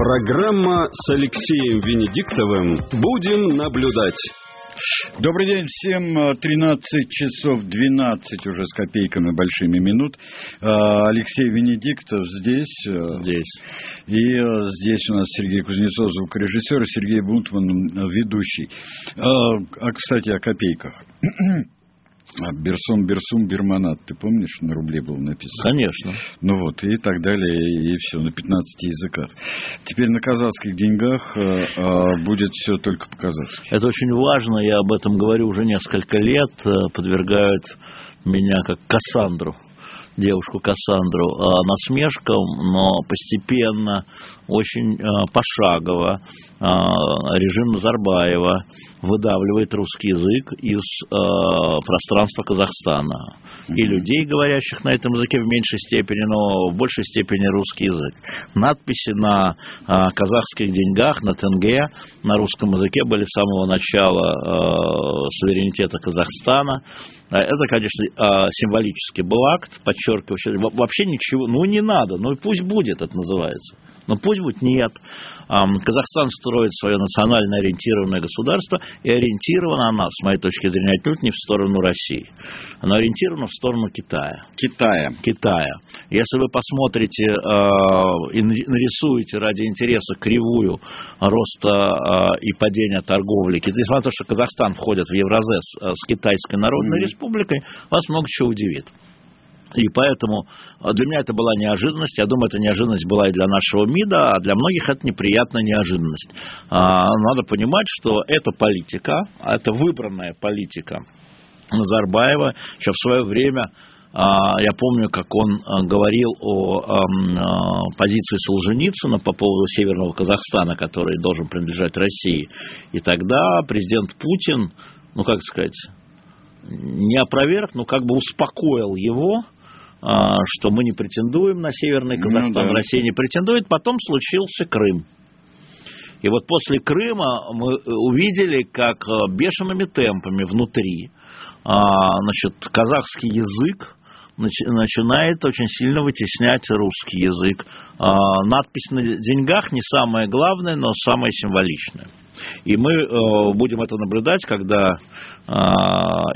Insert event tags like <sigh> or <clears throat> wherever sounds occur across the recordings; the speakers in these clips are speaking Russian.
Программа с Алексеем Венедиктовым «Будем наблюдать». Добрый день всем. 13 часов 12 уже с копейками большими минут. А, Алексей Венедиктов здесь. Э, здесь. И здесь у нас Сергей Кузнецов, звукорежиссер, и Сергей Бунтман, ведущий. А, а кстати, о копейках. <clears throat> А Берсум, Берсум, Берманат, ты помнишь, на рубле было написано? Конечно. Ну вот, и так далее, и все, на 15 языках. Теперь на казахских деньгах э, э, будет все только по-казахски. Это очень важно, я об этом говорю уже несколько лет, э, подвергают меня как Кассандру девушку Кассандру насмешкам, но постепенно, очень э, пошагово э, режим Назарбаева выдавливает русский язык из э, пространства Казахстана. И людей, говорящих на этом языке в меньшей степени, но в большей степени русский язык. Надписи на казахских деньгах, на тенге, на русском языке были с самого начала суверенитета Казахстана. Это, конечно, символический был акт, подчеркивающий, вообще ничего, ну не надо, ну пусть будет, это называется. Но пусть будет нет. Казахстан строит свое национально ориентированное государство, и ориентирована она, с моей точки зрения, отнюдь не в сторону России. Она ориентирована в сторону Китая. Китая. Китая. Если вы посмотрите э, и нарисуете ради интереса кривую роста э, и падения торговли, несмотря на то, что Казахстан входит в Евразес э, с Китайской Народной mm-hmm. Республикой, вас много чего удивит. И поэтому а, для меня это была неожиданность. Я думаю, эта неожиданность была и для нашего МИДа, а для многих это неприятная неожиданность. А, надо понимать, что эта политика, это выбранная политика Назарбаева, еще в свое время а, я помню, как он говорил о позиции Солженицына по поводу Северного Казахстана, который должен принадлежать России. И тогда президент Путин, ну как сказать, не опроверг, но как бы успокоил его, что мы не претендуем на Северный ну Казахстан, ну, да. Россия не претендует. Потом случился Крым. И вот после Крыма мы увидели, как э, бешеными темпами внутри а, значит, казахский язык начинает очень сильно вытеснять русский язык. А, надпись на деньгах не самое главное, но самое символичное. И мы э, будем это наблюдать, когда э,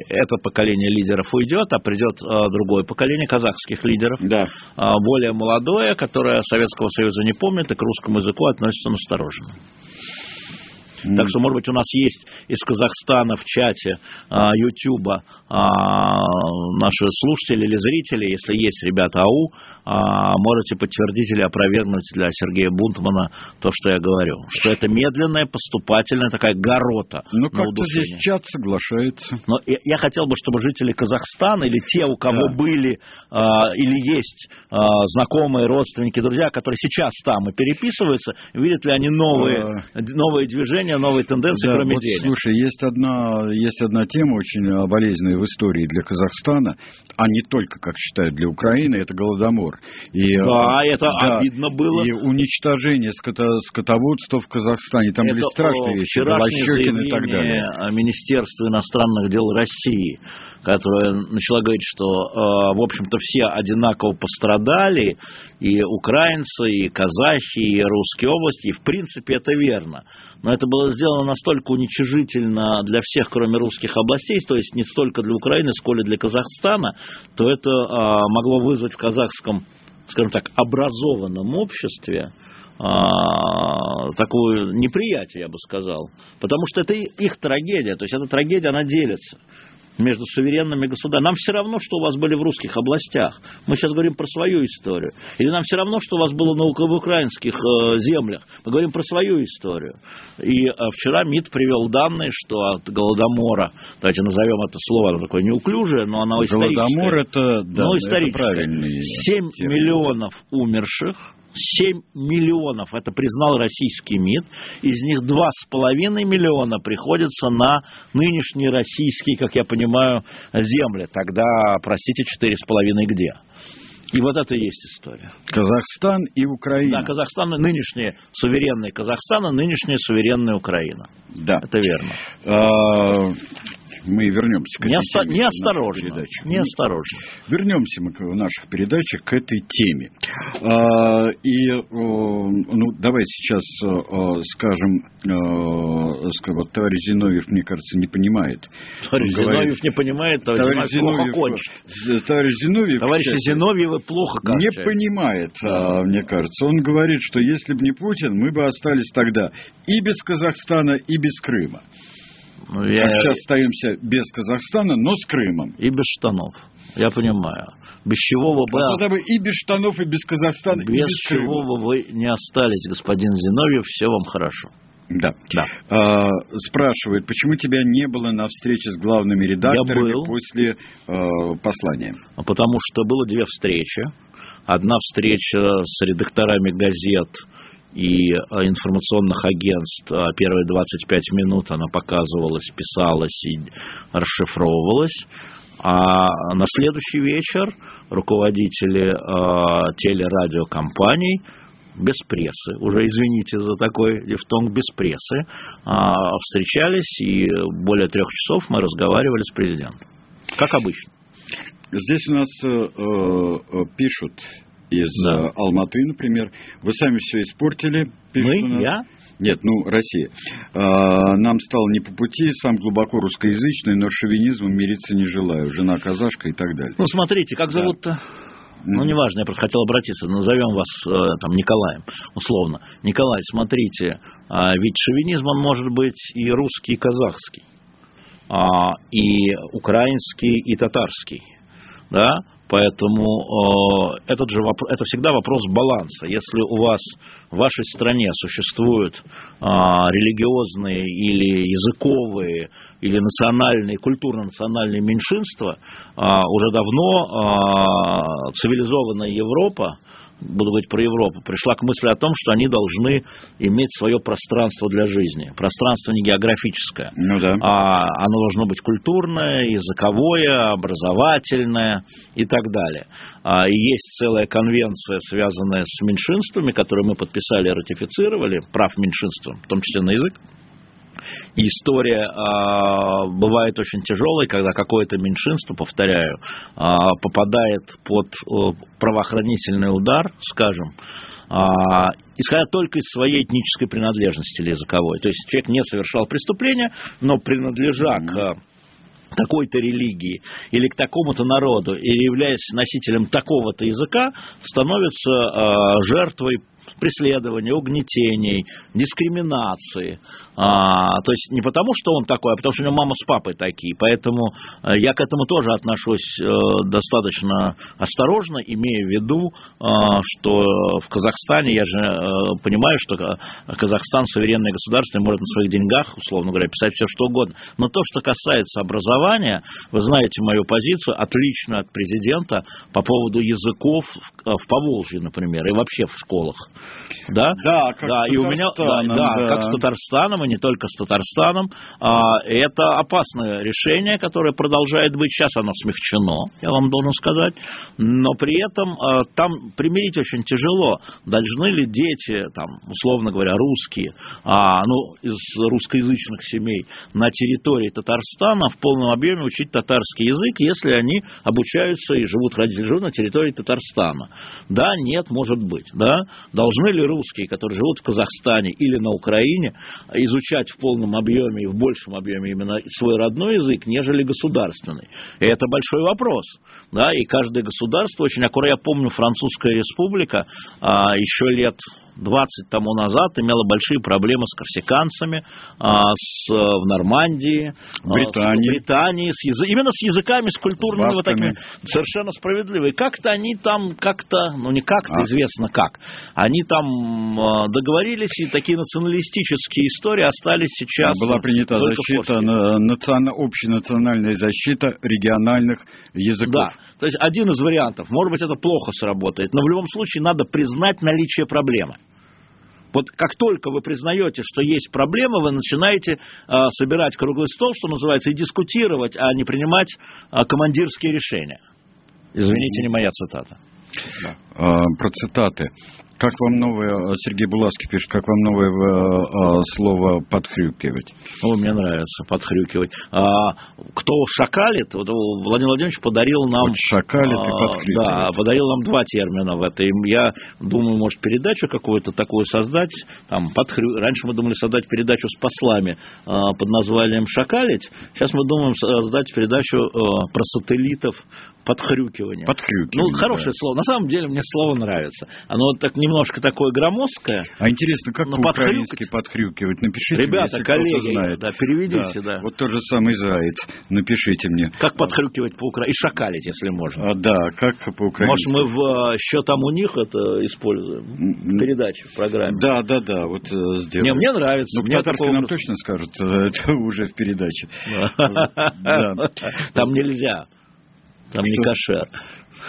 это поколение лидеров уйдет, а придет э, другое поколение казахских лидеров, да. более молодое, которое Советского Союза не помнит и к русскому языку относится настороженно. Mm. Так что, может быть, у нас есть из Казахстана в чате Ютуба а, наши слушатели или зрители, если есть ребята АУ, а, можете подтвердить или опровергнуть для Сергея Бунтмана то, что я говорю. Что это медленная, поступательная такая горота. Ну, как-то здесь чат соглашается. Но я, я хотел бы, чтобы жители Казахстана или те, у кого да. были а, или есть а, знакомые, родственники, друзья, которые сейчас там и переписываются, видят ли они новые, а... новые движения, новые тенденции, да, кроме вот, денег? Слушай, есть одна, есть одна тема очень болезненная в истории для Казахстана, а не только, как считают, для Украины, это Голодомор. И, да, э, это да, обидно было. И уничтожение ското, скотоводства в Казахстане. Там это были страшные вещи, Голощекин и так далее. Министерства иностранных дел России, которое начало говорить, что, э, в общем-то, все одинаково пострадали, и украинцы, и казахи, и русские области, и, в принципе, это верно. Но это было сделано настолько уничижительно для всех, кроме русских областей, то есть не столько для Украины, сколько для Казахстана, то это а, могло вызвать в казахском, скажем так, образованном обществе а, такое неприятие, я бы сказал. Потому что это их трагедия, то есть эта трагедия, она делится между суверенными государствами. Нам все равно, что у вас были в русских областях. Мы сейчас говорим про свою историю. Или нам все равно, что у вас было на, в украинских э, землях. Мы говорим про свою историю. И э, вчера МИД привел данные, что от Голодомора, давайте назовем это слово, оно такое неуклюжее, но оно историческое. Голодомор это, да, ну, историческое. это правильный 7 термин. миллионов умерших, 7 миллионов, это признал российский МИД, из них 2,5 миллиона приходится на нынешние российские, как я понимаю, земли. Тогда, простите, 4,5 где? И вот это и есть история. Казахстан и Украина. Да, Казахстан, нынешняя суверенная Казахстан, а нынешняя суверенная Украина. Да. Это верно. Мы вернемся к Не, этой оста- теме не в наших осторожно. передачах. Не осторожно. Вернемся мы к- в наших передачах к этой теме. А, и, ну, давай сейчас скажем, скажем, вот товарищ Зиновьев, мне кажется, не понимает. Товарищ Он говорит- Зиновьев не понимает, товарищ, Товарищ Зиновьев плохо кончит. Товарищ Зиновьев, Товарищи кстати, Зиновьевы плохо не кончают. понимает, а, мне кажется. Он говорит, что если бы не Путин, мы бы остались тогда и без Казахстана, и без Крыма. Ну, А я- сейчас остаемся без Казахстана, но с Крымом. И без штанов. Я понимаю. Без чего вы бы... Вот тогда бы и без штанов, и без Казахстана, и Без без чего Крыма. бы вы не остались, господин Зиновьев, все вам хорошо. Да. Да. А, спрашивает, почему тебя не было на встрече с главными редакторами был. после э, послания? А Потому что было две встречи. Одна встреча с редакторами газет и э, информационных агентств. А Первые 25 минут она показывалась, писалась и расшифровывалась. А на следующий вечер руководители э, телерадиокомпаний без прессы, уже извините за такой дифтонг, без прессы, а, встречались и более трех часов мы разговаривали с президентом. Как обычно. Здесь у нас э, э, пишут из Да. Алматы, например. Вы сами все испортили. Мы? Я? Нет, ну, Россия. А, нам стало не по пути, сам глубоко русскоязычный, но шовинизмом мириться не желаю. Жена казашка и так далее. Ну, смотрите, как Да. зовут-то? Ну, неважно, я просто хотел обратиться. Назовем вас э, там Николаем, условно. Николай, смотрите, а, ведь шовинизм, он может быть и русский, и казахский, а, и украинский, и татарский. Да? Поэтому э, этот же вопрос, это всегда вопрос баланса. Если у вас в вашей стране существуют а, религиозные или языковые или национальные, культурно-национальные меньшинства, а, уже давно а, цивилизованная Европа, буду говорить про Европу, пришла к мысли о том, что они должны иметь свое пространство для жизни. Пространство не географическое, Ну да. а оно должно быть культурное, языковое, образовательное и так далее. А, и есть целая конвенция, связанная с меньшинствами, которую мы подписали и ратифицировали, прав меньшинства, в том числе на язык. И история а, бывает очень тяжелой, когда какое-то меньшинство, повторяю, а, попадает под о, правоохранительный удар, скажем, а, исходя только из своей этнической принадлежности или языковой. То есть человек не совершал преступления, но принадлежа к такой-то религии или к такому-то народу, или являясь носителем такого-то языка, становится а, жертвой преследования, угнетений, дискриминации. А, то есть не потому, что он такой, а потому, что у него мама с папой такие. Поэтому э, я к этому тоже отношусь э, достаточно осторожно, имея в виду, э, что в Казахстане, я же понимаю, что Ка- Казахстан суверенное государство и может на своих деньгах, условно говоря, писать все, что угодно. Но то, что касается образования, вы знаете мою позицию, отличную от президента по поводу языков в Поволжье, например, и вообще в школах. Да, Да, как да, с и у меня, да, да, да. как с Татарстаном, и не только с Татарстаном. А, это опасное решение, которое продолжает быть. Сейчас оно смягчено, я вам должен сказать. Но при этом а, там примирить очень тяжело. Должны ли дети, там, условно говоря, русские, а, ну, из русскоязычных семей на территории Татарстана в полном объеме учить татарский язык, если они обучаются и живут, родители живут на территории Татарстана? Да, нет, может быть. Да? Должны ли русские, которые живут в Казахстане или на Украине, изучать в полном объеме и в большем объеме именно свой родной язык, нежели государственный? И это большой вопрос. Да? И каждое государство, очень аккуратно, я помню, Французская республика а, еще лет 20 тому назад имела большие проблемы с корсиканцами а, с, э, в Нормандии, а, Британии. в Британии с язы- именно с языками, с культурными вот такими, совершенно справедливо. И как-то они там, как-то, ну не как-то, А. известно как, они там э, договорились, и такие националистические истории остались сейчас. Была принята защита, на- национа- общенациональная защита региональных языков. Да, то есть один из вариантов. Может быть, это плохо сработает, но в любом случае надо признать наличие проблемы. Вот как только вы признаете, что есть проблема, вы начинаете э, собирать круглый стол, что называется, и дискутировать, а не принимать э, командирские решения. Извините, не моя цитата. А, про цитаты. Как вам новое, Сергей Булавский пишет, как вам новое э, слово «подхрюкивать»? О, мне нравится «подхрюкивать». А, кто шакалит, вот Владимир Владимирович подарил нам... Вот шакалит и а, подхрюкивает. Да, подарил нам два термина в этой. Я думаю, может, передачу какую-то такую создать. Там, подхрю... Раньше мы думали создать передачу с послами а, под названием «Шакалить». Сейчас мы думаем создать передачу а, про сателлитов подхрюкивание. Подхрюкивание. Ну, хорошее да. слово. На самом деле мне слово нравится. Оно так немножко такое громоздкое. А интересно, как по-украински подхрюкивать? Напишите Ребята, мне, коллеги, знает. Да, переведите, да. да. Вот тот же самый заяц. Напишите мне. Как подхрюкивать по-украински? И шакалить, если можно. А, да, как по-украински. Может, мы в «Что там у них» это используем? В передаче, в программе. Да, да, да, вот э, сделаем. Не, мне нравится. Ну, по-татарски нам точно скажут, <laughs> уже в передаче. <laughs> Там нельзя. Там не кошер.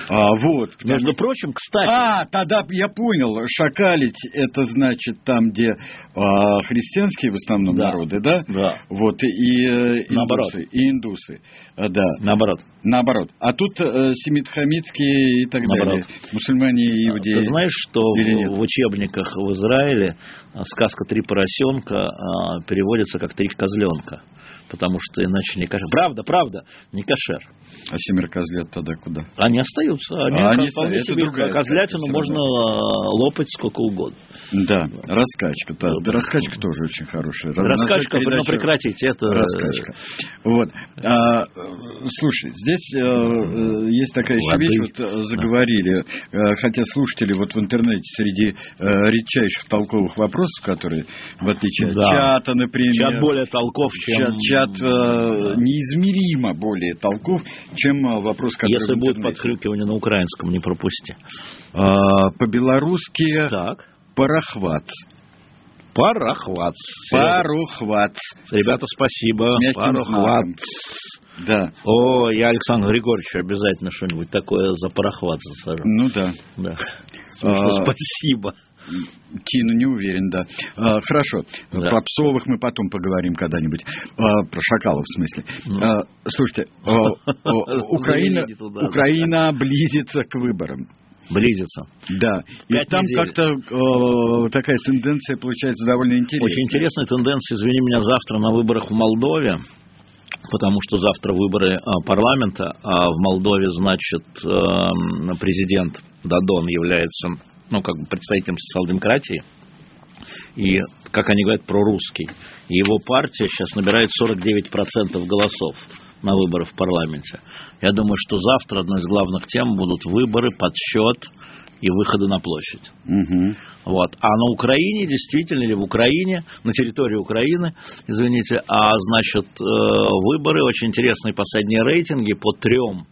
А, вот. <laughs> Между что... прочим, кстати... А, тогда я понял. Шакалить, это значит там, где а, христианские в основном да. народы, да? Да. Вот, и э, Наоборот. индусы. И индусы. А, да. Наоборот. Наоборот. А тут э, семитхамитские и так Наоборот. далее. Мусульмане и иудеи. Ты знаешь, что в, в учебниках в Израиле сказка «Три поросенка» а, переводится как «Три козленка» потому что иначе не кошер. Правда, правда, не кошер. А семеро козлят тогда куда? Они остаются. Они, а они вполне себе козлятину можно лопать сколько угодно. Да, раскачка. Да, да, раскачка тоже очень хорошая. Раскачка, но прекратите, это... Раскачка. Вот. А, слушай, здесь э, есть такая еще вещь, вот э, заговорили, э, хотя слушатели вот в интернете среди э, редчайших толковых вопросов, которые, в отличие от да. чата, например... Чат более толков, чем... Чат, чат э, неизмеримо более толков, чем э, вопрос, который Если будет подхрюкивание на украинском, не пропусти. А, по-белорусски так. парохват. Парохват. Парохват. Ребята, спасибо. Парохват. Да. О, я Александру Григорьевичу обязательно что-нибудь такое за парохват засажу. Ну да. Да. А, спасибо. Кину не уверен, да. А, хорошо. Да. Про псовых мы потом поговорим когда-нибудь. А, про шакалов, в смысле. А, слушайте, а, <laughs> Украина, Украина близится к выборам. Близится. Да. И Пять там недель. как-то э, такая тенденция получается довольно интересная. Очень интересная тенденция, извини меня, завтра на выборах в Молдове, потому что завтра выборы а, парламента, а в Молдове, значит, э, президент Дадон является, ну, как бы представителем социал-демократии, и, как они говорят, прорусский. И его партия сейчас набирает 49% голосов на выборы в парламенте. Я думаю, что завтра одной из главных тем будут выборы, подсчет и выходы на площадь. Мгм. Вот. А на Украине, действительно, или в Украине, на территории Украины, извините, а значит, э, выборы, очень интересные последние рейтинги по трем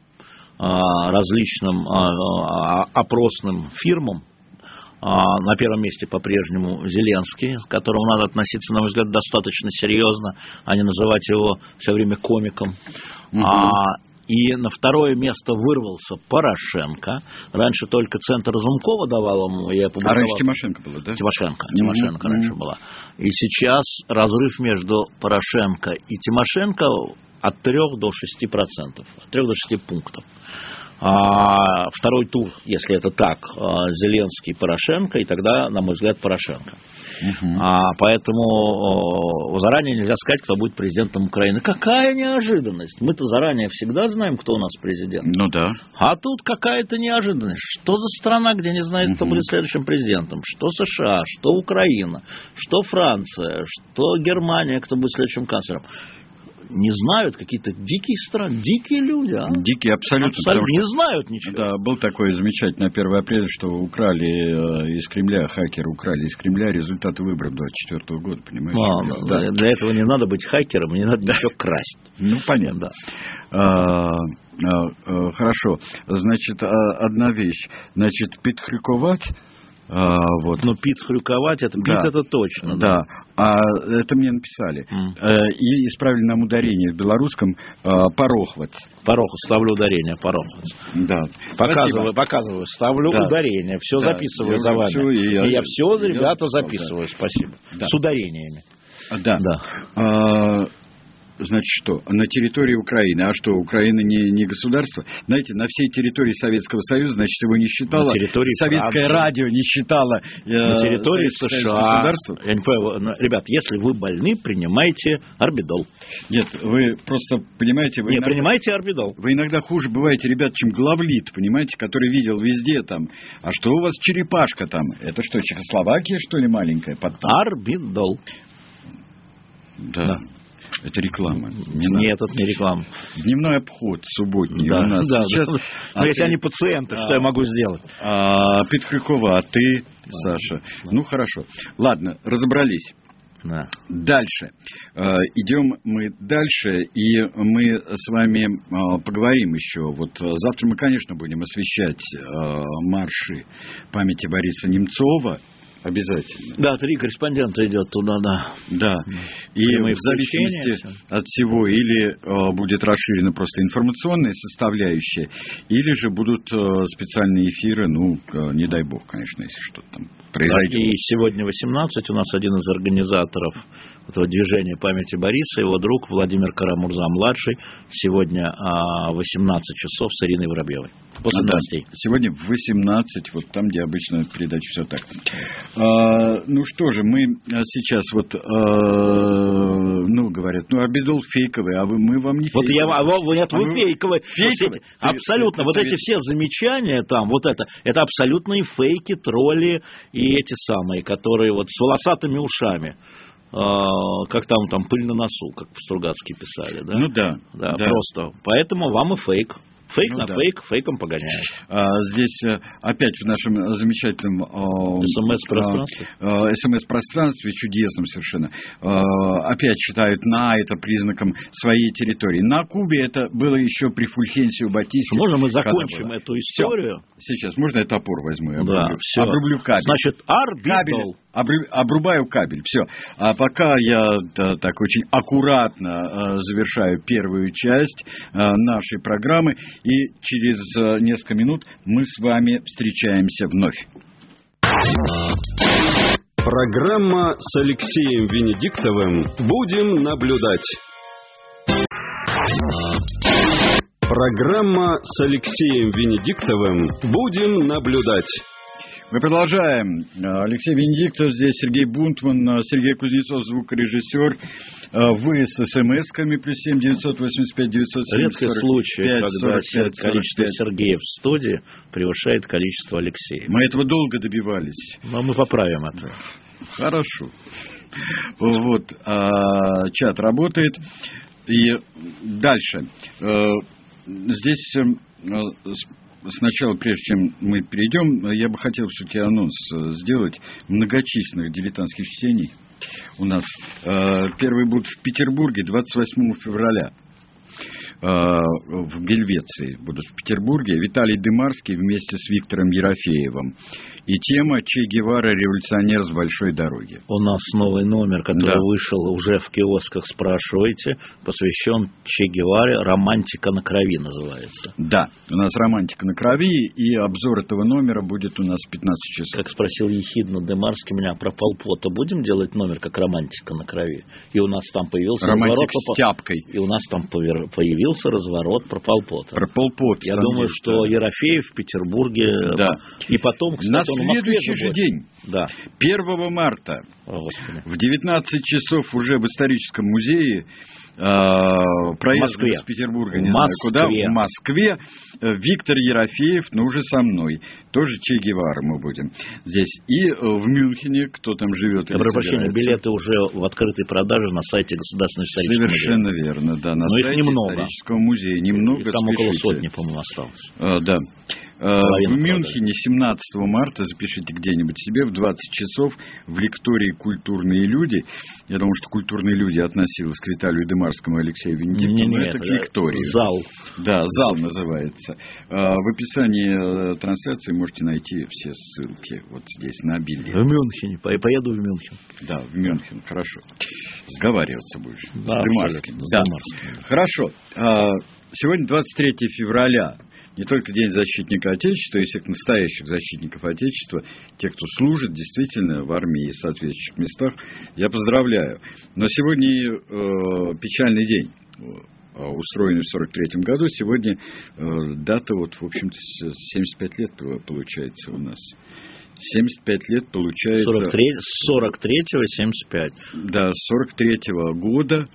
а, различным а, а, опросным фирмам. А, На первом месте по-прежнему Зеленский, к которому надо относиться, на мой взгляд, достаточно серьезно, а не называть его все время комиком. Мгм. А, И на второе место вырвался Порошенко. Раньше только центр Разумкова давал ему. Я А раньше Тимошенко было, да? Тимошенко. Тимошенко раньше мгм. была. И сейчас разрыв между Порошенко и Тимошенко от 3 до 6 процентов. От 3 до 6 пунктов. А второй тур, если это так, а, Зеленский, Порошенко, и тогда, на мой взгляд, Порошенко. А, поэтому заранее нельзя сказать, кто будет президентом Украины. Какая неожиданность! Мы-то заранее всегда знаем, кто у нас президент. Ну да. А тут какая-то неожиданность. Что за страна, где не знает, кто Мгм. будет следующим президентом? Что США, что Украина, что Франция, что Германия, кто будет следующим канцлером? Не знают какие-то дикие страны, дикие люди, а? Дикий абсолютно, Абсолютно что не знают ничего. Да, был такой замечательный 1 апреля, что украли э, из Кремля, хакеры украли из Кремля результаты выборов 24 года, понимаешь? А, Да. для, для этого не надо быть хакером, не надо ничего красть. Ну, понятно. А, а, а, хорошо. Значит, а, одна вещь. Значит, підхрюкувати, а, вот. Но пит хрюковать, это пит Да. это точно. Да, а это мне написали. Э, И исправили нам ударение в белорусском э, порохвать. Порох, ставлю ударение, порох. Да. Показываю, показываю, ставлю Да. ударение, все Да, записываю я за вами. всё, и я- и я все, ребята, записываю, спасибо. Да. С ударениями. Да. Да. А, Значит, что? На территории Украины. А что, Украина не, не государство? Знаете, на всей территории Советского Союза, значит, его не считало... На территории Советское Франции. радио не считало... э, На территории Советское Союз США. ну, ребят, если вы больны, принимайте орбидол. Нет, вы просто, понимаете... Вы Не, иногда- принимайте орбидол. Вы иногда хуже бываете, ребят, чем главлит, понимаете, который видел везде там. А что у вас черепашка там? Это что, Чехословакия, что ли, маленькая? Под... Орбидол. Да. Да. Это реклама. Не. Нет, это не реклама. Дневной обход субботний Да, у нас да, сейчас. да. А Но если ты- они пациенты, что А. я могу сделать? А, Петхрюкова, а ты, Саша? Ну, хорошо. Ладно, разобрались. Да. Дальше. Э, Идем мы дальше, и мы с вами э, поговорим еще. Вот э, завтра мы, конечно, будем освещать марши памяти Бориса Немцова. Обязательно. Да, три корреспондента идет туда, да. Да. И Прямые в зависимости от всего, или э, будет расширена просто информационная составляющая, или же будут э, специальные эфиры, ну, э, не дай бог, конечно, если что-то там произойдет. И сегодня 18 у нас один из организаторов этого движения памяти Бориса, его друг Владимир Карамурза-младший, сегодня а, 18 часов с Ириной Воробьевой. После Ну да, новостей. Сегодня в 18, вот там, где обычно передача все так. А, ну что же, мы а, сейчас вот, а, ну, говорят, ну, Арбидол фейковый, а вы, мы вам не Вот я, фейковый. а вы- нет, А вы фейковые. фейковый? Вот эти- абсолютно. Вот эти все замечания там, вот это, это абсолютные фейки, тролли и эти самые, которые вот с волосатыми ушами. А, как там, там, пыль на носу, как Стругацкие писали, да? Ну да, Да, да. просто. Поэтому вам и фейк. Фейк Ну на да. фейк, фейком погоняют. А, здесь э, опять в нашем э, замечательном а, СМС-пространстве. а, э, СМС-пространстве, чудесном совершенно, а, опять считают на это признаком своей территории. На Кубе это было еще при Фульхенсио Батисте. Можно мы закончим эту историю? Сейчас, можно я топор возьму? Да, обрублю? все. Обрублю кабель. Значит, обру- обрубаю кабель, все. А пока я да, так очень аккуратно э, завершаю первую часть э, нашей программы, и через э, несколько минут мы с вами встречаемся вновь. Программа с Алексеем Венедиктовым «Будем наблюдать». Программа с Алексеем Венедиктовым «Будем наблюдать». Мы продолжаем. Э, Алексей Венедиктов, здесь Сергей Бунтман, э, Сергей Кузнецов, звукорежиссер. Э, Вы с смс-ками плюс семь девятьсот восемьдесят пять девятьсот Редкий случай, когда сорок количество Сергея в студии превышает количество Алексея. Мы этого долго добивались. Но мы поправим это. Хорошо. Вот, а, чат работает. И дальше. Э, Здесь э, сначала, прежде чем мы перейдем, я бы хотел все-таки анонс э, сделать многочисленных дилетантских чтений. У нас Э, первый будет в Петербурге 28 февраля. Э, В Гельвеции будут в Петербурге. Виталий Дымарский вместе с Виктором Ерофеевым. И тема Че Гевара «Революционер с большой дороги». У нас новый номер, который Да. вышел уже в киосках, спрашивайте, посвящен Че Геваре «Романтика на крови» называется. Да, у нас романтика на крови, и обзор этого номера будет у нас в 15 часов. Как спросил ехидно Демарский меня про Полпота, будем делать номер как «Романтика на крови»? И у нас там появился Романтик разворот с тяпкой. И у нас там повер- появился разворот про Полпота. Про Полпот. Я думаю, есть, что да. Ерофеев в Петербурге... Да. И потом, кстати, На в следующий же будет. день, Да. 1 марта, О, Господи. в 19 часов уже в историческом музее э, проезд из Петербурга, В не знаю куда, в Москве. Э, Виктор Ерофеев, ну уже со мной, тоже Че Гевара мы будем здесь. И э, в Мюнхене, кто там живет. Я прошу прощения, билеты уже в открытой продаже на сайте Государственного исторического музея. Совершенно верно, да, на Но их сайте немного. Исторического музея. Немного, Их там около спешите. сотни, по-моему, осталось. А, да. Половина В Мюнхене 17 марта, запишите где-нибудь себе, в 20 часов в лектории «Культурные люди». Я думаю, что «Культурные люди» относилась к Виталию Демарскому и Алексею Венедиктову, Не, не, это к это лектории. Зал. Да, зал называется. А, В описании э, трансляции можете найти все ссылки вот здесь на билет. В Мюнхене. По- Поеду в Мюнхен. Да, в Мюнхен, хорошо. Сговариваться будешь Да, с с Да. Хорошо. Сегодня 23 февраля. Не только День защитника Отечества, и всех настоящих защитников Отечества, тех, кто служит действительно в армии и соответствующих местах, я поздравляю. Но сегодня э, печальный день э, устроенный в 43 году. Сегодня э, дата, вот, в общем-то, 75 лет получается у нас. 75 лет получается... 43, 43-го 75. Да, 43-го года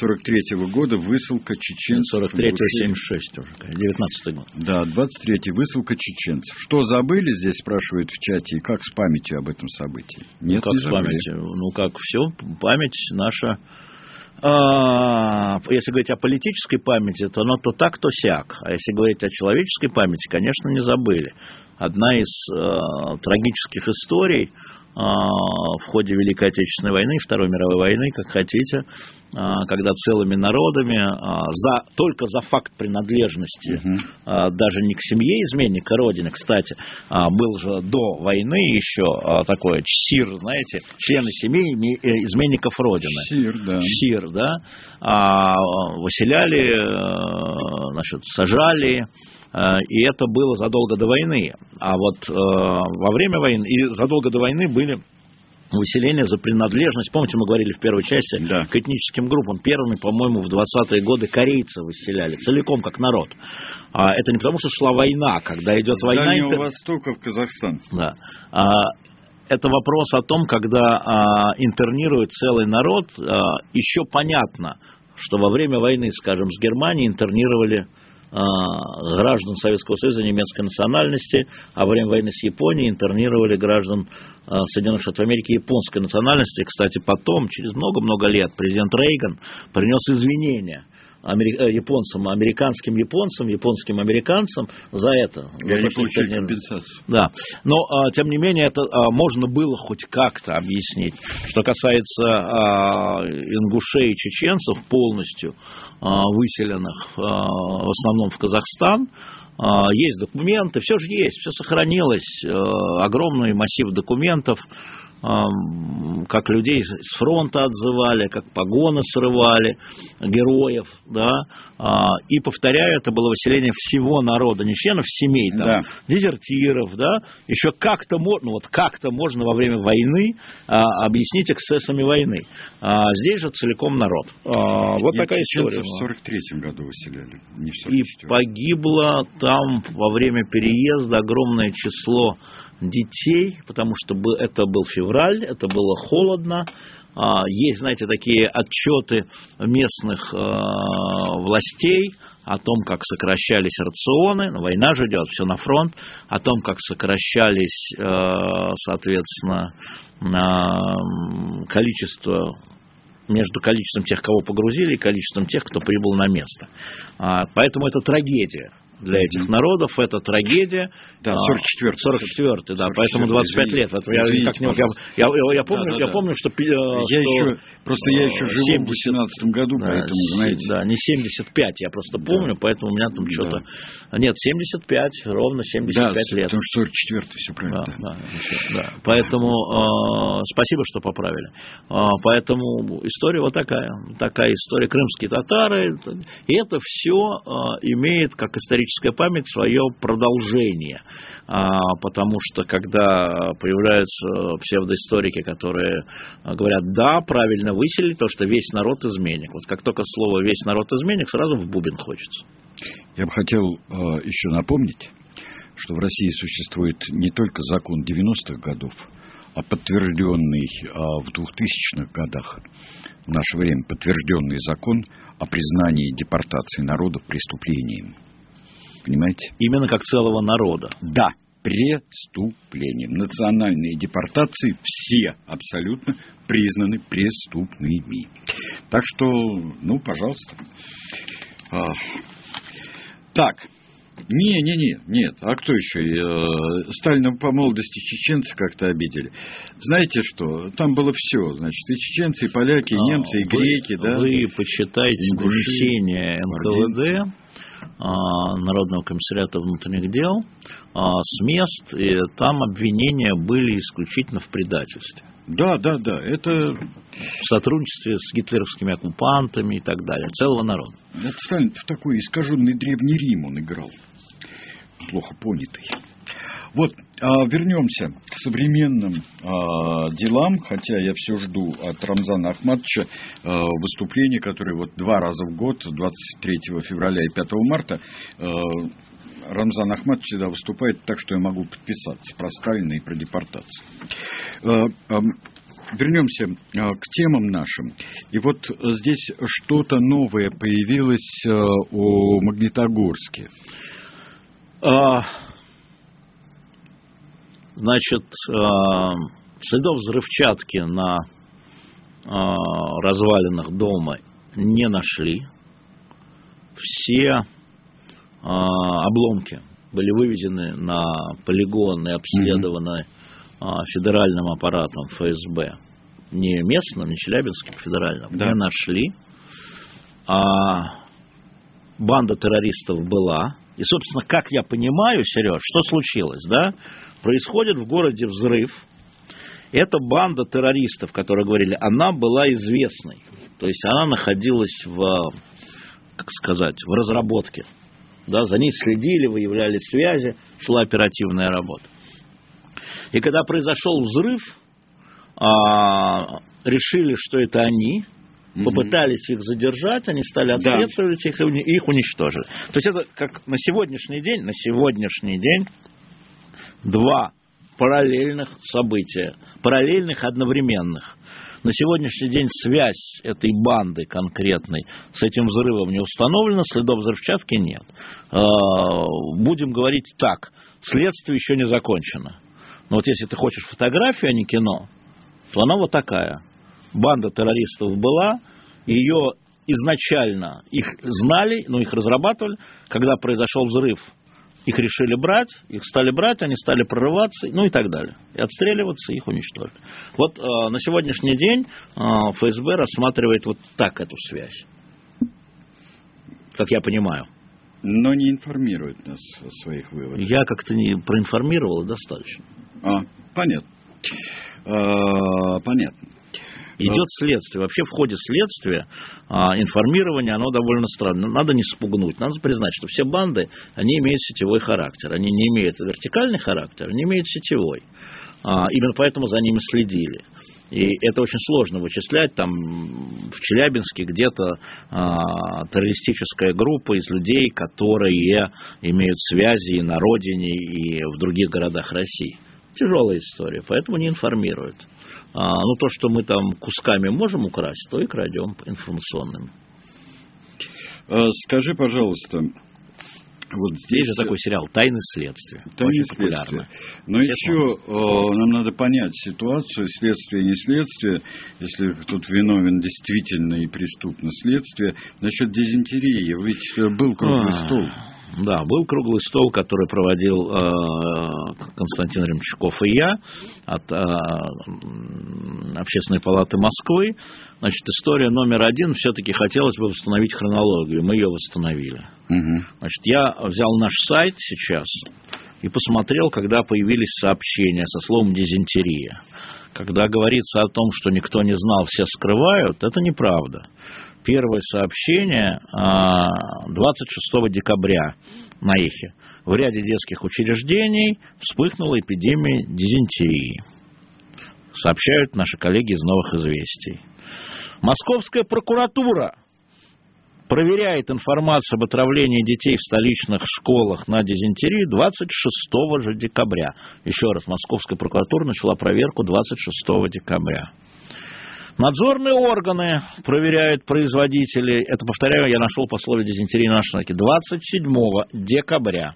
43-го года высылка чеченцев. 43-го 76 уже, 19 год. Да, 23-й высылка чеченцев. Что забыли, здесь спрашивают в чате, и как с памятью об этом событии? Нет, ну, как не с памятью? Ну, как все, память наша... А, если говорить о политической памяти, то оно то так, то сяк. А если говорить о человеческой памяти, конечно, не забыли. Одна из э, трагических историй в ходе Великой Отечественной войны, Второй мировой войны, как хотите, а, когда целыми народами а, за, только за факт принадлежности угу. даже не к семье изменника Родины, кстати, был же до войны еще такое СИР, знаете, члены семьи э, изменников Родины. СИР, да. СИР, да. Выселяли, э, значит, сажали, Э, и это было задолго до войны. А вот э, во время войны и задолго до войны были выселения за принадлежность. Помните, мы говорили в первой части да. к этническим группам. Первыми, по-моему, в 20-е годы корейцы выселяли, целиком как народ. А это не потому, что шла война, когда идет С война... Дальнего Востока в Казахстан. Да. А, это вопрос о том, когда а, интернируют целый народ, а, еще понятно, что во время войны, скажем, с Германией интернировали граждан Советского Союза немецкой национальности, а во время войны с Японией интернировали граждан а, Соединенных Штатов Америки японской национальности. Кстати, потом, через много-много лет, президент Рейган принес извинения японцам, американским японцам, японским американцам за это. И они получили компенсацию. Да. Но, а, тем не менее, это а, можно было хоть как-то объяснить. Что касается а, ингушей и чеченцев, полностью выселенных в основном в Казахстан, есть документы, все же есть, все сохранилось, огромный массив документов, как людей с фронта отзывали, как погоны срывали, героев, да, а, и, повторяю, это было выселение всего народа, не членов семей, там, да. дезертиров, да, еще как-то можно, вот как-то можно во время войны а, объяснить эксцессами войны. А, здесь же целиком народ. Вот Нет, такая история. в 43 году выселяли, не в 44 И погибло там во время переезда огромное число детей, потому что это был февраль, это было холодно. А, есть, знаете, такие отчеты местных а, властей о том, как сокращались рационы, ну, война же идет, все на фронт, о том, как сокращались, а, соответственно, количество между количеством тех, кого погрузили, и количеством тех, кто прибыл на место. Поэтому это трагедия для этих народов, это трагедия. Да, 44 44 да, поэтому 25 лет. Я, как я, я, я, помню, да, да, я да. помню, что... Э, я что, еще, просто я еще живу 70, в 18 году, да, поэтому, знаете... Да, не 75, я просто помню, да. поэтому у меня там что-то... Да. Нет, 75, ровно 75 да, лет. потому что 44 все правильно. Да, да, да. Поэтому э, спасибо, что поправили. Э, поэтому история вот такая. Такая история. Крымские татары. И это все э, имеет, как исторический историческая память свое продолжение. А, потому что когда появляются псевдоисторики, которые говорят, да, правильно выселили, то что весь народ изменник. Вот как только слово весь народ изменник, сразу в бубен хочется. Я бы хотел э, еще напомнить, что в России существует не только закон 90-х годов, а подтвержденный в 2000-х годах, в наше время подтвержденный закон о признании депортации народов преступлением. Понимаете? Именно как целого народа. Да, преступлением. Национальные депортации все абсолютно признаны преступными. Так что, ну, пожалуйста. А, так, не, не, не, нет. А кто еще? Э, Сталина по молодости чеченцы как-то обидели. Знаете что? Там было все. Значит, и чеченцы, и поляки, и а, немцы, и греки, вы, да. Вы почитайте донесение НКВД Народного комиссариата внутренних дел а, с мест, и там обвинения были исключительно в предательстве. Да, да, да, это... В сотрудничестве с гитлеровскими оккупантами и так далее, целого народа. Это Сталин в такой искаженный Древний Рим он играл. плохо понятый. Вот, а, вернемся к современным а, делам, хотя я все жду от Рамзана Ахматовича а, выступлений, которые вот два раза в год, 23 февраля и 5 марта, Рамзан Ахматович всегда выступает так, что я могу подписаться про Сталина и про депортацию. Вернемся к темам нашим. И вот здесь что-то новое появилось о Магнитогорске. Значит, а, следов взрывчатки на а, развалинах дома не нашли. Все а, обломки были вывезены на полигон и обследованы федеральным аппаратом ФСБ. Не местным, не челябинским, федеральным. Да. Не нашли. А банда террористов была. И, собственно, как я понимаю, Сереж, что случилось, да? происходит в городе взрыв. Эта банда террористов, которые говорили, она была известной. То есть она находилась в, как сказать, в разработке. Да, за ней следили, выявляли связи, шла оперативная работа. И когда произошел взрыв, а, решили, что это они, попытались их задержать, они стали отслеживать да. их и их уничтожили. То есть это как на сегодняшний день, на сегодняшний день два параллельных события, параллельных одновременных. На сегодняшний день связь этой банды конкретной с этим взрывом не установлена, следов взрывчатки нет. А, будем говорить так, следствие еще не закончено. Но вот если ты хочешь фотографию, а не кино, то она вот такая. Банда террористов была, ее изначально их знали, но их разрабатывали. Когда произошел взрыв, их решили брать, их стали брать, они стали прорываться, ну и так далее. И отстреливаться, их уничтожили. Вот э, на сегодняшний день э, ФСБ рассматривает вот так эту связь. Как я понимаю. Но не информирует нас о своих выводах. Я как-то не проинформировал, достаточно. А, понятно. А, понятно. Идет следствие. Вообще в ходе следствия а, информирование, оно довольно странно. Надо не спугнуть. Надо признать, что все банды, они имеют сетевой характер. Они не имеют вертикальный характер, они имеют сетевой. А, именно поэтому за ними следили. И это очень сложно вычислять. Там в Челябинске где-то а, террористическая группа из людей, которые имеют связи и на родине, и в других городах России. Тяжелая история, поэтому не информируют. А, ну, то, что мы там кусками можем украсть, то и крадем информационным. А, скажи, пожалуйста, вот здесь же такой сериал «Тайны следствия». Тайны следствия. Но еще э, нам надо понять ситуацию, следствие, не следствие, если тут виновен действительно и преступно следствие. Насчет дизентерии, ведь был круглый а, стол. Да, был круглый стол, который проводил э, Константин Ремчуков и я от э, Общественной палаты Москвы. Значит, история номер один, все-таки хотелось бы восстановить хронологию. Мы ее восстановили. Угу. Значит, я взял наш сайт сейчас и посмотрел, когда появились сообщения со словом «дизентерия». Когда говорится о том, что никто не знал, все скрывают, это неправда первое сообщение 26 а, декабря на Эхе. В ряде детских учреждений вспыхнула эпидемия дизентерии. Сообщают наши коллеги из «Новых известий». Московская прокуратура проверяет информацию об отравлении детей в столичных школах на дизентерию 26 же декабря. Еще раз, Московская прокуратура начала проверку 26 декабря. Надзорные органы проверяют производителей. Это, повторяю, я нашел по слову дизентерии на нашей 27 декабря.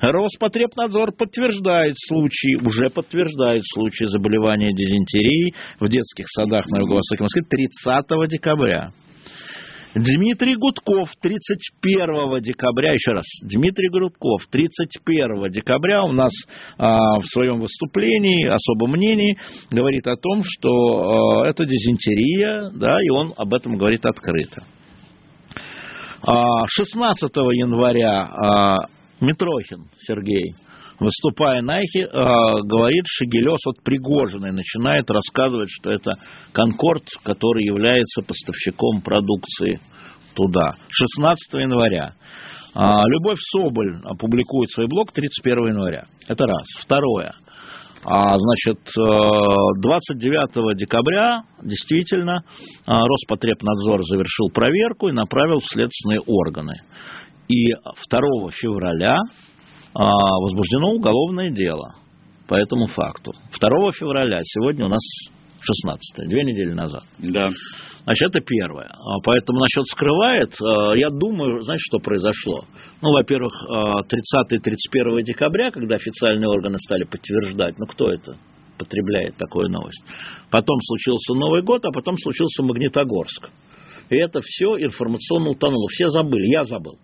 Роспотребнадзор подтверждает случаи, уже подтверждает случаи заболевания дизентерией в детских садах на юго-востоке Москвы 30 декабря. Дмитрий Гудков 31 декабря, еще раз, Дмитрий Гудков 31 декабря у нас а, в своем выступлении, особом мнении, говорит о том, что а, это дизентерия, да, и он об этом говорит открыто. А, 16 января а, Митрохин Сергей выступая на эхе, э, говорит Шегелес от Пригожиной, начинает рассказывать, что это Конкорд, который является поставщиком продукции туда. 16 января. А, Любовь Соболь опубликует свой блог 31 января. Это раз. Второе. А, значит, 29 э, декабря действительно а, Роспотребнадзор завершил проверку и направил в следственные органы. И 2 февраля возбуждено уголовное дело по этому факту. 2 февраля, сегодня у нас 16 две недели назад. Да. Значит, это первое. А, поэтому насчет скрывает, я думаю, знаете, что произошло? Ну, во-первых, 30-31 декабря, когда официальные органы стали подтверждать, ну, кто это потребляет такую новость. Потом случился Новый год, а потом случился Магнитогорск. И это все информационно утонуло. Все забыли, я забыл.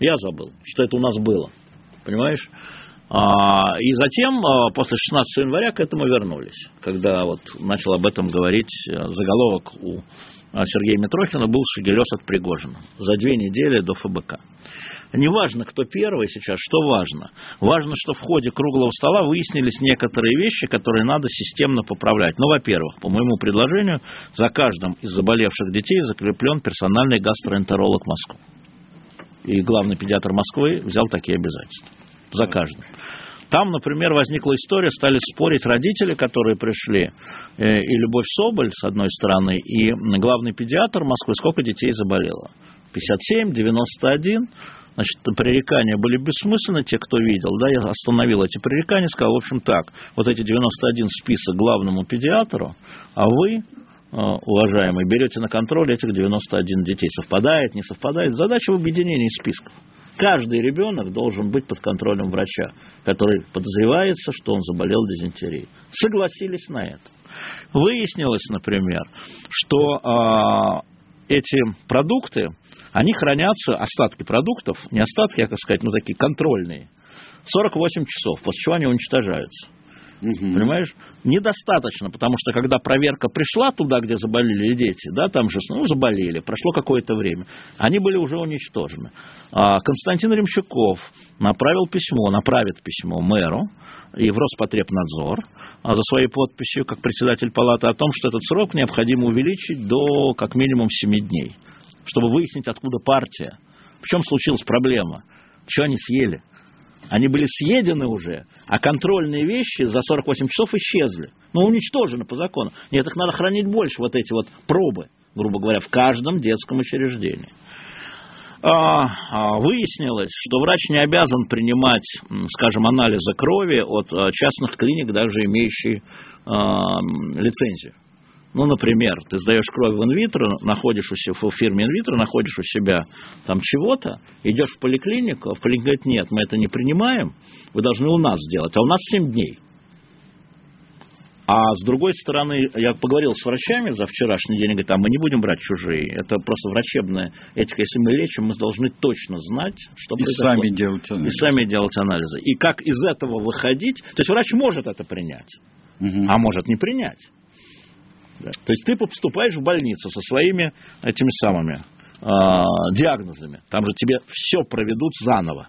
Я забыл, что это у нас было. Понимаешь? А, и затем, а, после 16 января, к этому вернулись. Когда вот начал об этом говорить э, заголовок у а, Сергея Митрохина был Шагелес от Пригожина за две недели до ФБК. Неважно, кто первый сейчас, что важно. Важно, что в ходе круглого стола выяснились некоторые вещи, которые надо системно поправлять. Ну, во-первых, по моему предложению, за каждым из заболевших детей закреплен персональный гастроэнтеролог Москвы. И главный педиатр Москвы взял такие обязательства. За каждым. Там, например, возникла история, стали спорить родители, которые пришли, э, и Любовь Соболь, с одной стороны, и главный педиатр Москвы, сколько детей заболело. 57, 91. Значит, пререкания были бессмысленны, те, кто видел. Да, я остановил эти пререкания, сказал, в общем, так, вот эти 91 список главному педиатру, а вы, э, уважаемые, берете на контроль этих 91 детей. Совпадает, не совпадает. Задача в объединении списков. Каждый ребенок должен быть под контролем врача, который подозревается, что он заболел дизентерией. Согласились на это. Выяснилось, например, что э, эти продукты, они хранятся, остатки продуктов, не остатки, а, как сказать, ну такие контрольные, 48 часов, после чего они уничтожаются. Угу. Понимаешь? Недостаточно, потому что когда проверка пришла туда, где заболели дети, да, там же, ну, заболели, прошло какое-то время, они были уже уничтожены. А Константин Ремчуков направил письмо, направит письмо мэру и в Роспотребнадзор а за своей подписью, как председатель палаты, о том, что этот срок необходимо увеличить до как минимум 7 дней, чтобы выяснить, откуда партия. В чем случилась проблема? Что они съели? Они были съедены уже, а контрольные вещи за 48 часов исчезли. Ну, уничтожены по закону. Нет, их надо хранить больше, вот эти вот пробы, грубо говоря, в каждом детском учреждении. А, а, выяснилось, что врач не обязан принимать, скажем, анализы крови от а, частных клиник, даже имеющих лицензию. Ну, например, ты сдаешь кровь в инвитро, находишь у себя, в фирме инвитро, находишь у себя там чего-то, идешь в поликлинику, а в поликлинике говорит, нет, мы это не принимаем, вы должны у нас сделать, а у нас 7 дней. А с другой стороны, я поговорил с врачами за вчерашний день, говорят, а мы не будем брать чужие. Это просто врачебная этика. Если мы лечим, мы должны точно знать, что и произошло. Сами делать анализы. И сами делать анализы. И как из этого выходить. То есть врач может это принять, угу. а может не принять. Да. То есть ты поступаешь в больницу со своими этими самыми э, диагнозами. Там же тебе все проведут заново.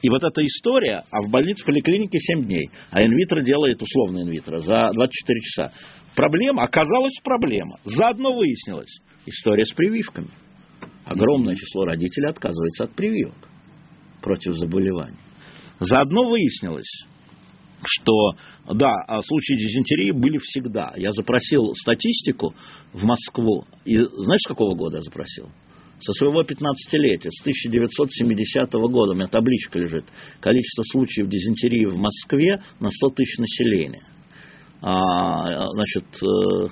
И вот эта история, а в больнице, в поликлинике 7 дней, а инвитро делает, условно инвитро, за 24 часа. Проблема, оказалась проблема. Заодно выяснилось, история с прививками. Огромное число родителей отказывается от прививок против заболеваний. Заодно выяснилось, что, да, а случаи дизентерии были всегда. Я запросил статистику в Москву. И знаешь, с какого года я запросил? Со своего 15-летия, с 1970 года, у меня табличка лежит, количество случаев дизентерии в Москве на 100 тысяч населения. А, значит, э,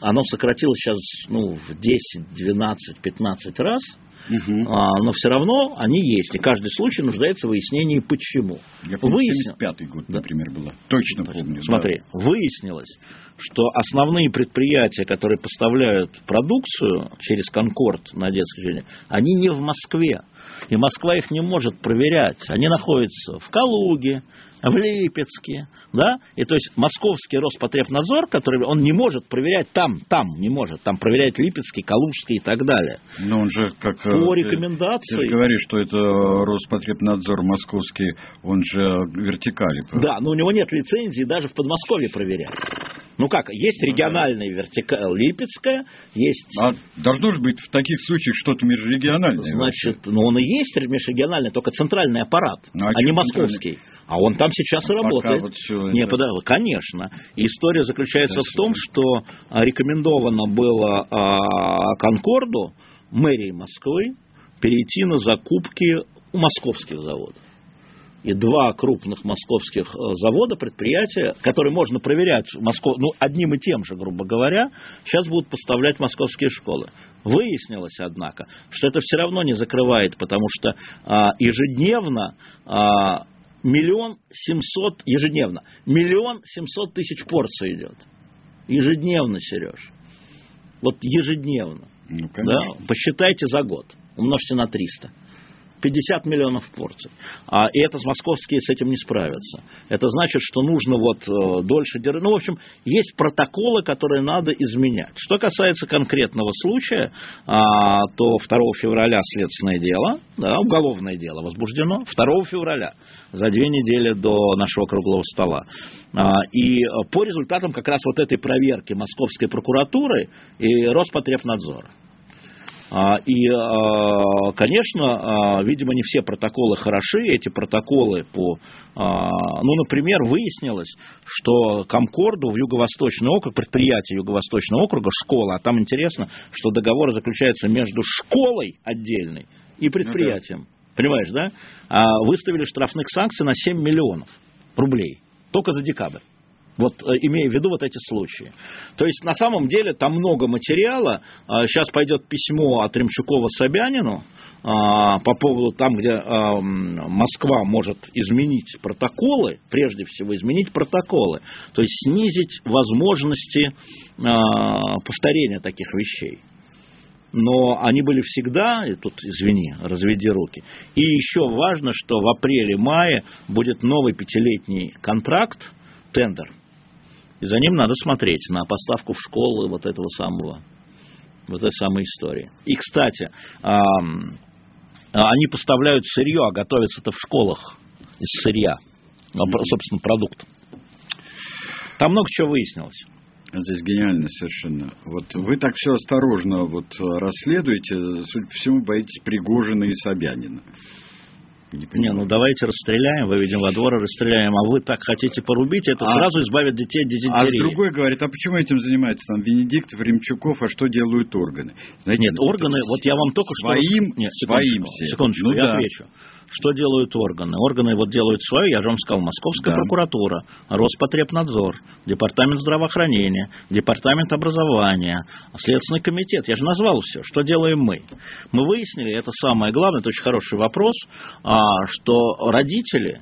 оно сократилось сейчас ну, в 10, 12, 15 раз – Угу. А, но все равно они есть. И каждый случай нуждается в выяснении, почему. Я помню, Выяснил... 75-й год, да. например, было. Точно помню. Смотри, да. выяснилось, что основные предприятия, которые поставляют продукцию через Конкорд на детское жилье, они не в Москве. И Москва их не может проверять. Они находятся в Калуге, в Липецке, да, и то есть московский Роспотребнадзор, который он не может проверять там, там не может, там проверяет Липецкий, Калужский и так далее. Но он же как... Э, По рекомендации... Ты, ты говоришь, что это Роспотребнадзор московский, он же вертикали. Да, но у него нет лицензии даже в Подмосковье проверять. Ну как, есть региональная вертикаль Липецкая, есть... А должно же быть в таких случаях что-то межрегиональное. Значит, ну он и есть межрегиональный, только центральный аппарат, Ну, а а, не московский. А он там сейчас и Пока работает. вот Не, это- подожди, конечно. История заключается Да, в том, что а, рекомендовано было а, Конкорду, мэрии Москвы, перейти на закупки у московских заводов. И два крупных московских э, завода, предприятия, которые можно проверять в Москве, ну, одним и тем же, грубо говоря, сейчас будут поставлять московские школы. Выяснилось, однако, что это все равно не закрывает, потому что а, ежедневно а, миллион семьсот, ежедневно, миллион семьсот тысяч порций идет. Ежедневно, Сереж. Вот ежедневно. Ну, Да? конечно. Посчитайте за год. Умножьте на 300. 50 миллионов порций. А, и это московские с этим не справятся. Это значит, что нужно вот э, дольше держать. Ну, в общем, есть протоколы, которые надо изменять. Что касается конкретного случая, а, то 2 февраля следственное дело, да, уголовное дело возбуждено, 2 февраля, за две недели до нашего круглого стола. А, и э, по результатам как раз вот этой проверки Московской прокуратуры и Роспотребнадзора. А, И, а, конечно, а, видимо, не все протоколы хороши. Эти протоколы по... Ну, например, выяснилось, что Комкорду в Юго-Восточный округ, предприятие Юго-Восточного округа, школа, а там интересно, что договор заключается между школой отдельной и предприятием. Понимаешь, да? А, Выставили штрафных санкций на 7 миллионов рублей. Только за декабрь. Вот э, имея в виду вот эти случаи. То есть на самом деле там много материала. А, Сейчас пойдет письмо от Ремчукова Собянину а, по поводу там, где а, Москва может изменить протоколы, прежде всего изменить протоколы, то есть снизить возможности повторения таких вещей но они были всегда, и тут, извини, разведи руки. И еще важно, что в апреле-мае будет новый пятилетний контракт, тендер, и за ним надо смотреть на поставку в школы вот этого самого, вот этой самой истории. И, кстати, они поставляют сырье, а готовятся это в школах из сырья, а, собственно, продукт. Там много чего выяснилось. Здесь гениально совершенно. Вот вы так все осторожно вот э, расследуете, судя по всему, боитесь Пригожина и Собянина. Не, Не, ну давайте расстреляем, выведем во двор и расстреляем, а вы так хотите порубить, это А- сразу избавит детей от А дизентерии. другой говорит, а почему этим занимается там Венедиктов, Ремчуков, а что делают органы? Знаете, Нет, органы, вот я вам только своим, что... Нет, своим секундочку, все. секундочку, Ну я да. отвечу. Что делают органы? Органы вот делают свое, я же вам сказал, Московская Да. прокуратура, Роспотребнадзор, Департамент здравоохранения, Департамент образования, Следственный комитет. Я же назвал все. Что делаем мы? Мы выяснили, это самое главное, это очень хороший вопрос, а, что родители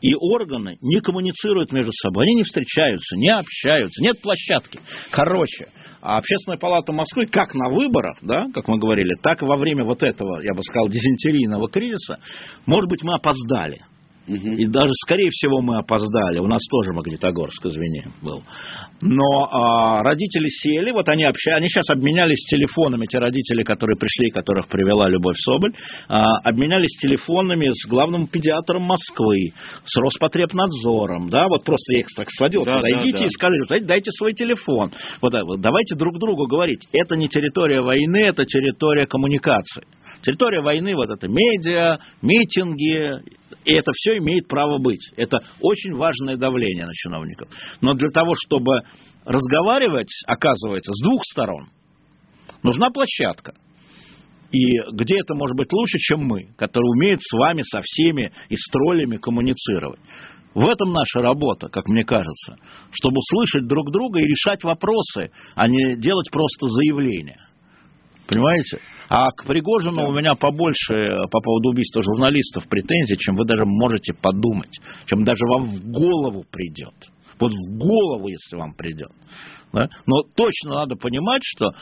и органы не коммуницируют между собой, они не встречаются, не общаются, нет площадки. Короче, а Общественная палата Москвы, как на выборах, да, как мы говорили, так и во время вот этого, я бы сказал, дизентерийного кризиса, может быть, мы опоздали. Мгм. И даже, скорее всего, мы опоздали. У нас тоже Магнитогорск, извини, был. Но а, родители сели, вот они общались, они сейчас обменялись телефонами, те родители, которые пришли, которых привела Любовь Соболь, а, обменялись телефонами с главным педиатром Москвы, с Роспотребнадзором, да, вот просто я их так сводил, Да, подойдите да, да. и сказали, дайте, дайте свой телефон. Вот, давайте друг другу говорить, это не территория войны, это территория коммуникации. Территория войны, вот это медиа, митинги, и это все имеет право быть. Это очень важное давление на чиновников. Но для того, чтобы разговаривать, оказывается, с двух сторон, нужна площадка. И где это может быть лучше, чем мы, которые умеют с вами, со всеми и с троллями коммуницировать. В этом наша работа, как мне кажется, чтобы услышать друг друга и решать вопросы, а не делать просто заявления. Понимаете? А к Пригожину у меня побольше э, по поводу убийства журналистов претензий, чем вы даже можете подумать, чем даже вам в голову придет. Вот в голову, если вам придет. Да? Но точно надо понимать, что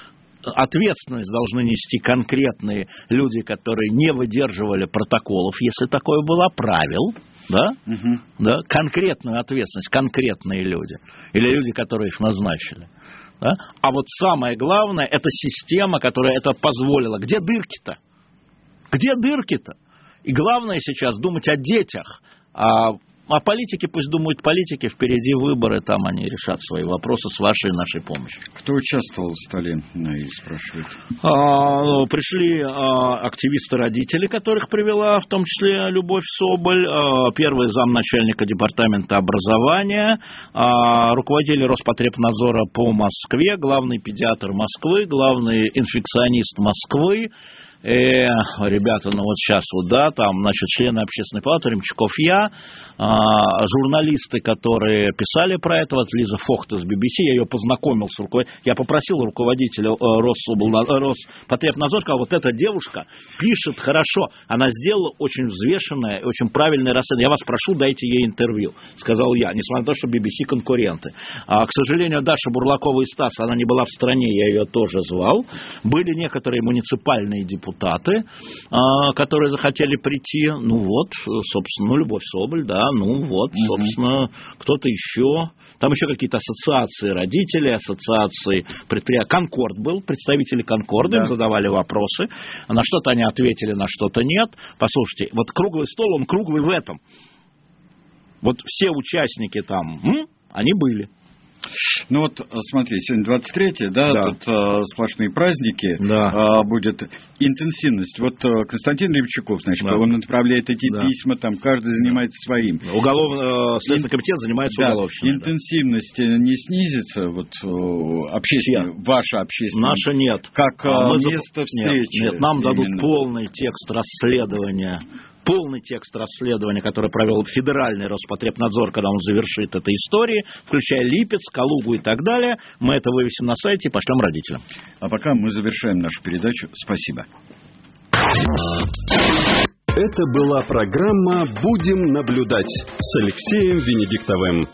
ответственность должны нести конкретные люди, которые не выдерживали протоколов, если такое было правил, да? Мгм. да, конкретную ответственность, конкретные люди, или люди, которые их назначили. Да? А вот самое главное, это система, которая это позволила. Где дырки-то? Где дырки-то? И главное сейчас думать о детях, о а политики пусть думают политики, впереди выборы, там они решат свои вопросы с вашей и нашей помощью. Кто участвовал в столе, Наиль спрашивает? А, пришли а, активисты-родители, которых привела в том числе Любовь Соболь, а, первый замначальника департамента образования, а, руководитель Роспотребнадзора по Москве, главный педиатр Москвы, главный инфекционист Москвы, э, ребята, ну вот сейчас вот, да, там, значит, члены общественной палаты, Ремчуков я, а, журналисты, которые писали про это, вот Лиза Фохта с BBC, я ее познакомил с руководителем, я попросил руководителя э, Роспотребнадзора, сказал, вот эта девушка пишет хорошо, она сделала очень взвешенное, очень правильное расследование, я вас прошу, дайте ей интервью, сказал я, несмотря на то, что BBC конкуренты. А, к сожалению, Даша Бурлакова и Стас, она не была в стране, я ее тоже звал. Были некоторые муниципальные депутаты, депутаты, а, которые захотели прийти. Ну вот, собственно, ну, Любовь Соболь, да, ну вот, собственно, кто-то еще. Там еще какие-то ассоциации родителей, ассоциации предприятий. Конкорд был, представители Конкорда, да. им задавали вопросы. На что-то они ответили, на что-то нет. Послушайте, вот круглый стол, он круглый в этом. Вот все участники там, м, они были. Ну вот, смотри, сегодня 23 да, да. тут э, сплошные праздники, да. э, будет интенсивность. Вот э, Константин Рябчуков, значит, да. он отправляет эти да. письма, там каждый занимается своим. Уголовный э, следственный комитет занимается да. уголовщиной. Интенсивность да. не снизится, вот э, общественная, ваша общественная? Наша нет. Как а э, место встречи? Нет, нет нам именно. дадут полный текст расследования полный текст расследования, которое провел Федеральный Роспотребнадзор, когда он завершит этой истории, включая Липец, Калугу и так далее. Мы это вывесим на сайте и пошлем родителям. А пока мы завершаем нашу передачу. Спасибо. Это была программа «Будем наблюдать» с Алексеем Венедиктовым.